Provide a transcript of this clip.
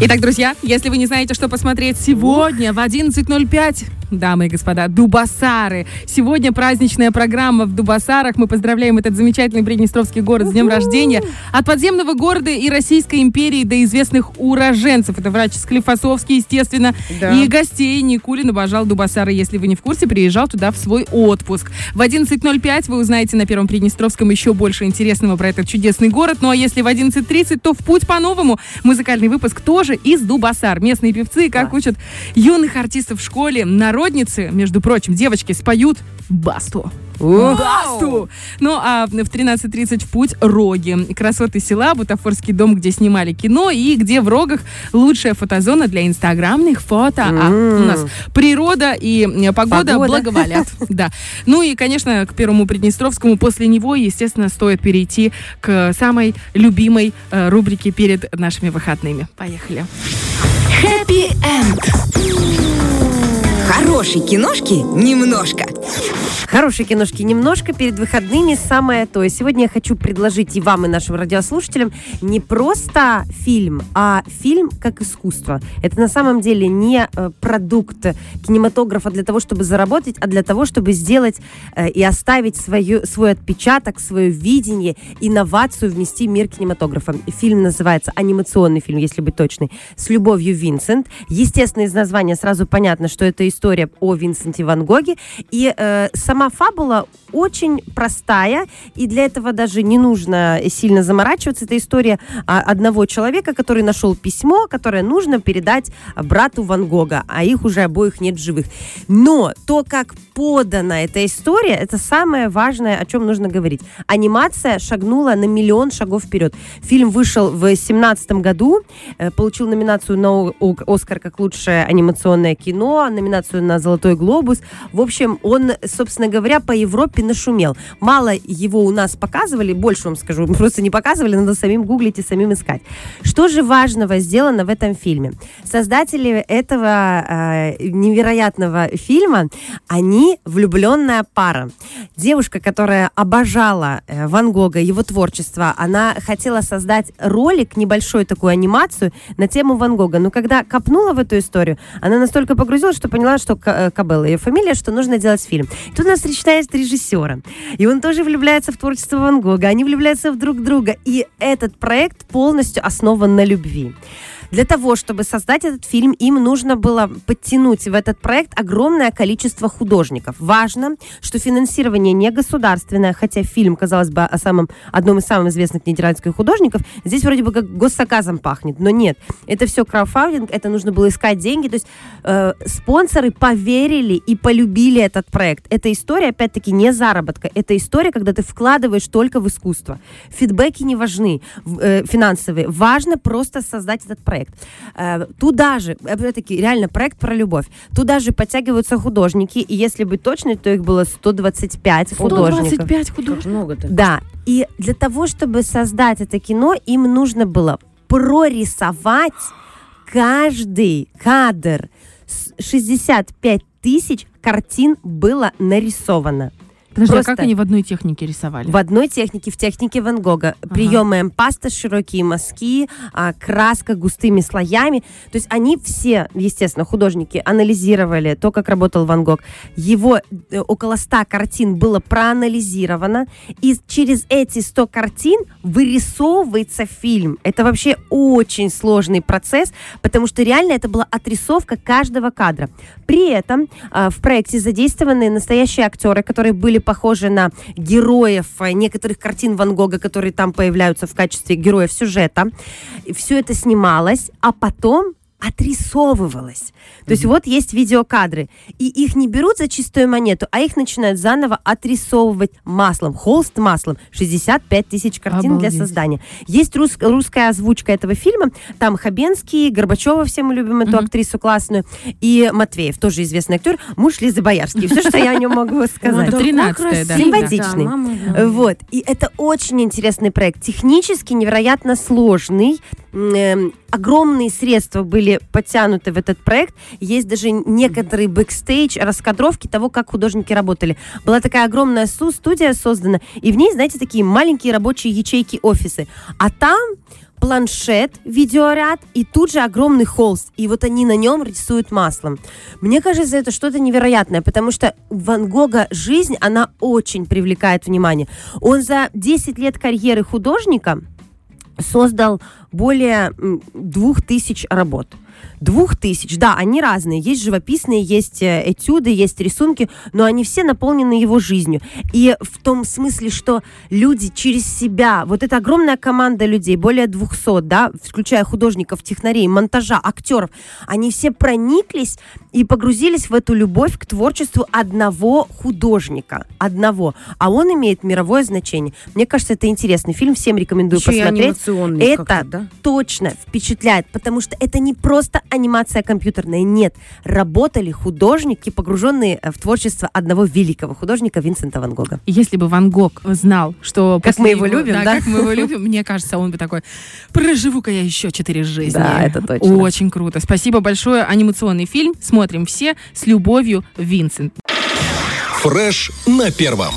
Итак, друзья, если вы не знаете, что посмотреть сегодня в 11.05, дамы и господа, Дубасары. Сегодня праздничная программа в Дубасарах. Мы поздравляем этот замечательный Приднестровский город с днем рождения. От подземного города и Российской империи до известных уроженцев. Это врач Склифосовский, естественно. Да. И гостей Никулин обожал Дубасары. Если вы не в курсе, приезжал туда в свой отпуск. В 11.05 вы узнаете на Первом Приднестровском еще больше интересного про этот чудесный город. Ну а если в 11.30, то в путь по-новому. Музыкальный выпуск тоже из Дубасар. Местные певцы, как учат юных артистов в школе, народницы, между прочим, девочки споют басту. Басту! Ну, а в 13.30 в путь Роги. Красоты села, бутафорский дом, где снимали кино, и где в Рогах лучшая фотозона для инстаграмных фото. А у нас природа и э, погода, Погода. благоволят. Да. Ну и, конечно, к Первому Приднестровскому после него, естественно, стоит перейти к самой любимой э, рубрике перед нашими выходными. Поехали. Happy End. Хорошей киношки немножко. Хорошие киношки немножко перед выходными самое то. И сегодня я хочу предложить и вам, и нашим радиослушателям не просто фильм, а фильм как искусство. Это на самом деле не э, продукт кинематографа для того, чтобы заработать, а для того, чтобы сделать э, и оставить свою, свой отпечаток, свое видение, инновацию внести в мир кинематографа. Фильм называется анимационный фильм, если быть точной, с любовью Винсент. Естественно, из названия сразу понятно, что это история о Винсенте Ван Гоге. И э, сама фабула очень простая, и для этого даже не нужно сильно заморачиваться. Это история а, одного человека, который нашел письмо, которое нужно передать брату Ван Гога, а их уже обоих нет живых. Но то, как подана эта история, это самое важное, о чем нужно говорить. Анимация шагнула на миллион шагов вперед. Фильм вышел в 2017 году, э, получил номинацию на Оскар как лучшее анимационное кино, номинацию на Золотой глобус. В общем, он, собственно говоря, по Европе нашумел. Мало его у нас показывали, больше вам скажу, просто не показывали, надо самим гуглить и самим искать. Что же важного сделано в этом фильме? Создатели этого э, невероятного фильма, они влюбленная пара. Девушка, которая обожала э, Ван Гога, его творчество, она хотела создать ролик, небольшую такую анимацию на тему Ван Гога. Но когда копнула в эту историю, она настолько погрузилась, что поняла, что э, Кабелла ее фамилия, что нужно делать фильм. И тут встречает режиссера. И он тоже влюбляется в творчество Ван Гога. Они влюбляются в друг друга. И этот проект полностью основан на любви. Для того, чтобы создать этот фильм, им нужно было подтянуть в этот проект огромное количество художников. Важно, что финансирование не государственное, хотя фильм, казалось бы, о самом, одном из самых известных нидерландских художников, здесь вроде бы как госзаказом пахнет, но нет. Это все краудфандинг, это нужно было искать деньги, то есть э, спонсоры поверили и полюбили этот проект. Эта история, опять-таки, не заработка, это история, когда ты вкладываешь только в искусство. Фидбэки не важны, э, финансовые. Важно просто создать этот проект. Э, туда же, опять-таки, реально проект про любовь. Туда же подтягиваются художники, и если быть точной, то их было 125 художников. 125 художников. много-то. Да, и для того, чтобы создать это кино, им нужно было прорисовать каждый кадр. С- 65 тысяч картин было нарисовано. Подожди, Просто- а как они в одной технике рисовали? В одной технике, в технике Ван Гога. Приемы эмпаста, широкие мазки, а, краска густыми слоями. То есть они все, естественно, художники анализировали то, как работал Ван Гог. Его э, около 100 картин было проанализировано. И через эти 100 картин вырисовывается фильм. Это вообще очень сложный процесс, потому что реально это была отрисовка каждого кадра. При этом а, в проекте задействованы настоящие актеры, которые были похожи на героев а, некоторых картин Ван Гога, которые там появляются в качестве героев сюжета. Все это снималось, а потом отрисовывалось. То есть вот есть видеокадры, и их не берут за чистую монету, а их начинают заново отрисовывать маслом, холст маслом. 65 тысяч картин для Обалдеть. создания. Есть рус- русская озвучка этого фильма, там Хабенский, Горбачева, все мы любим эту актрису классную, и Матвеев, тоже известный актер, муж Лизы Боярской. Все, что я о нем могу сказать. это 13-е, да. Симпатичный. Вот. И это очень интересный проект. Технически невероятно сложный. Эм, огромные средства были подтянуты в этот проект. Есть даже некоторый бэкстейдж, раскадровки того, как художники работали. Была такая огромная студия создана, и в ней, знаете, такие маленькие рабочие ячейки офисы. А там планшет, видеоряд и тут же огромный холст. И вот они на нем рисуют маслом. Мне кажется, это что-то невероятное, потому что Ван Гога жизнь, она очень привлекает внимание. Он за 10 лет карьеры художника создал более двух тысяч работ. Двух тысяч, да, они разные. Есть живописные, есть э, этюды, есть рисунки, но они все наполнены его жизнью. И в том смысле, что люди через себя, вот эта огромная команда людей, более 200, да, включая художников, технарей, монтажа, актеров, они все прониклись и погрузились в эту любовь к творчеству одного художника. Одного. А он имеет мировое значение. Мне кажется, это интересный фильм. Всем рекомендую Еще посмотреть. это да? точно впечатляет, потому что это не просто анимация компьютерная. Нет. Работали художники, погруженные в творчество одного великого художника Винсента Ван Гога. Если бы Ван Гог знал, что... Как мы его любим, да, да? как мы его любим, мне кажется, он бы такой, проживу-ка я еще четыре жизни. Да, это точно. Очень круто. Спасибо большое. Анимационный фильм. Смотрим все с любовью, Винсент. Фреш на первом.